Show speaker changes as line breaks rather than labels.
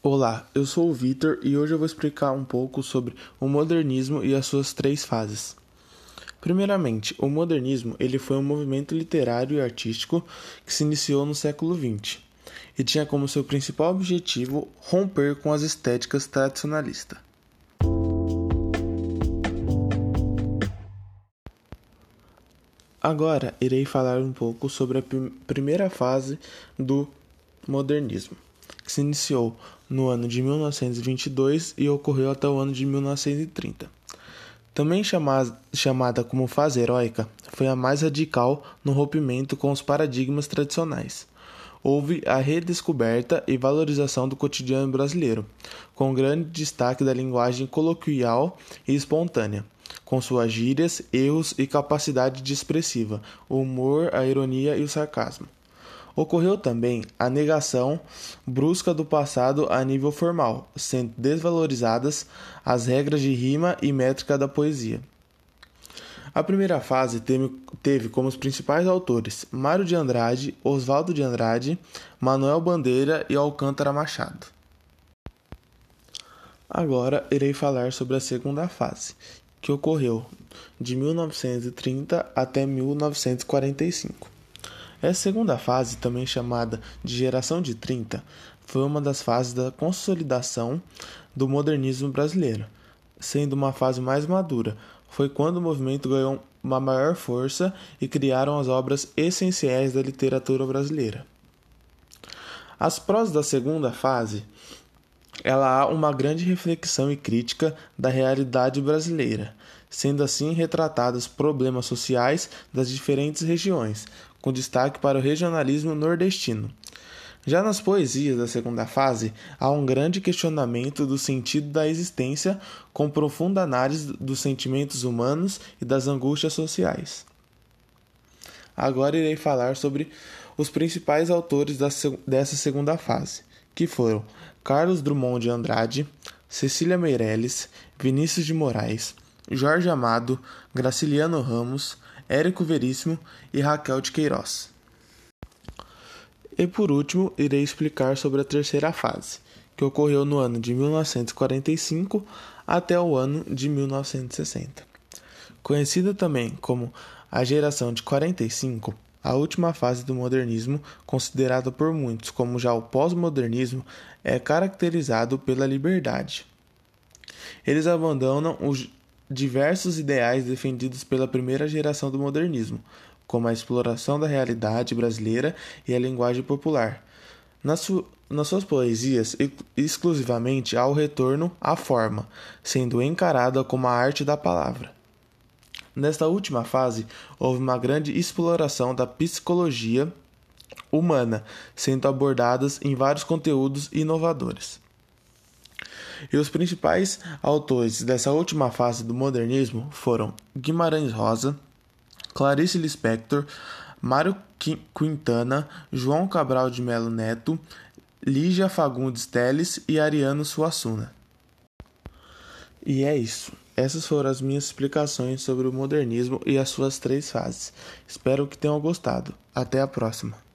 Olá, eu sou o Vitor e hoje eu vou explicar um pouco sobre o modernismo e as suas três fases. Primeiramente, o modernismo ele foi um movimento literário e artístico que se iniciou no século XX e tinha como seu principal objetivo romper com as estéticas tradicionalistas. Agora irei falar um pouco sobre a primeira fase do modernismo, que se iniciou no ano de 1922 e ocorreu até o ano de 1930. Também chamada, como fase heróica, foi a mais radical no rompimento com os paradigmas tradicionais. Houve a redescoberta e valorização do cotidiano brasileiro, com grande destaque da linguagem coloquial e espontânea com suas gírias, erros e capacidade de expressiva, o humor, a ironia e o sarcasmo. Ocorreu também a negação brusca do passado a nível formal, sendo desvalorizadas as regras de rima e métrica da poesia. A primeira fase teve, como os principais autores Mário de Andrade, Oswaldo de Andrade, Manuel Bandeira e Alcântara Machado. Agora irei falar sobre a segunda fase, que ocorreu de 1930 até 1945. Essa segunda fase, também chamada de Geração de 30, foi uma das fases da consolidação do modernismo brasileiro, sendo uma fase mais madura. Foi quando o movimento ganhou uma maior força e criaram as obras essenciais da literatura brasileira. As prosas da segunda fase ela há uma grande reflexão e crítica da realidade brasileira, sendo assim retratados problemas sociais das diferentes regiões, com destaque para o regionalismo nordestino. Já nas poesias da segunda fase, há um grande questionamento do sentido da existência, com profunda análise dos sentimentos humanos e das angústias sociais. Agora irei falar sobre os principais autores dessa segunda fase, que foram Carlos Drummond de Andrade, Cecília Meirelles, Vinícius de Moraes, Jorge Amado, Graciliano Ramos, Érico Veríssimo e Raquel de Queiroz. E por último, irei explicar sobre a terceira fase, que ocorreu no ano de 1945 até o ano de 1960. Conhecida também como a geração de 45, a última fase do modernismo, considerada por muitos como já o pós-modernismo, é caracterizado pela liberdade. Eles abandonam diversos ideais defendidos pela primeira geração do modernismo, como a exploração da realidade brasileira e a linguagem popular. Nas, su nas suas poesias, exclusivamente há o retorno à forma, sendo encarada como a arte da palavra. Nesta última fase, houve uma grande exploração da psicologia humana, sendo abordadas em vários conteúdos inovadores. E os principais autores dessa última fase do modernismo foram Guimarães Rosa, Clarice Lispector, Mário Quintana, João Cabral de Melo Neto, Lígia Fagundes Teles e Ariano Suassuna. E é isso. Essas foram as minhas explicações sobre o modernismo e as suas três fases. Espero que tenham gostado. Até a próxima.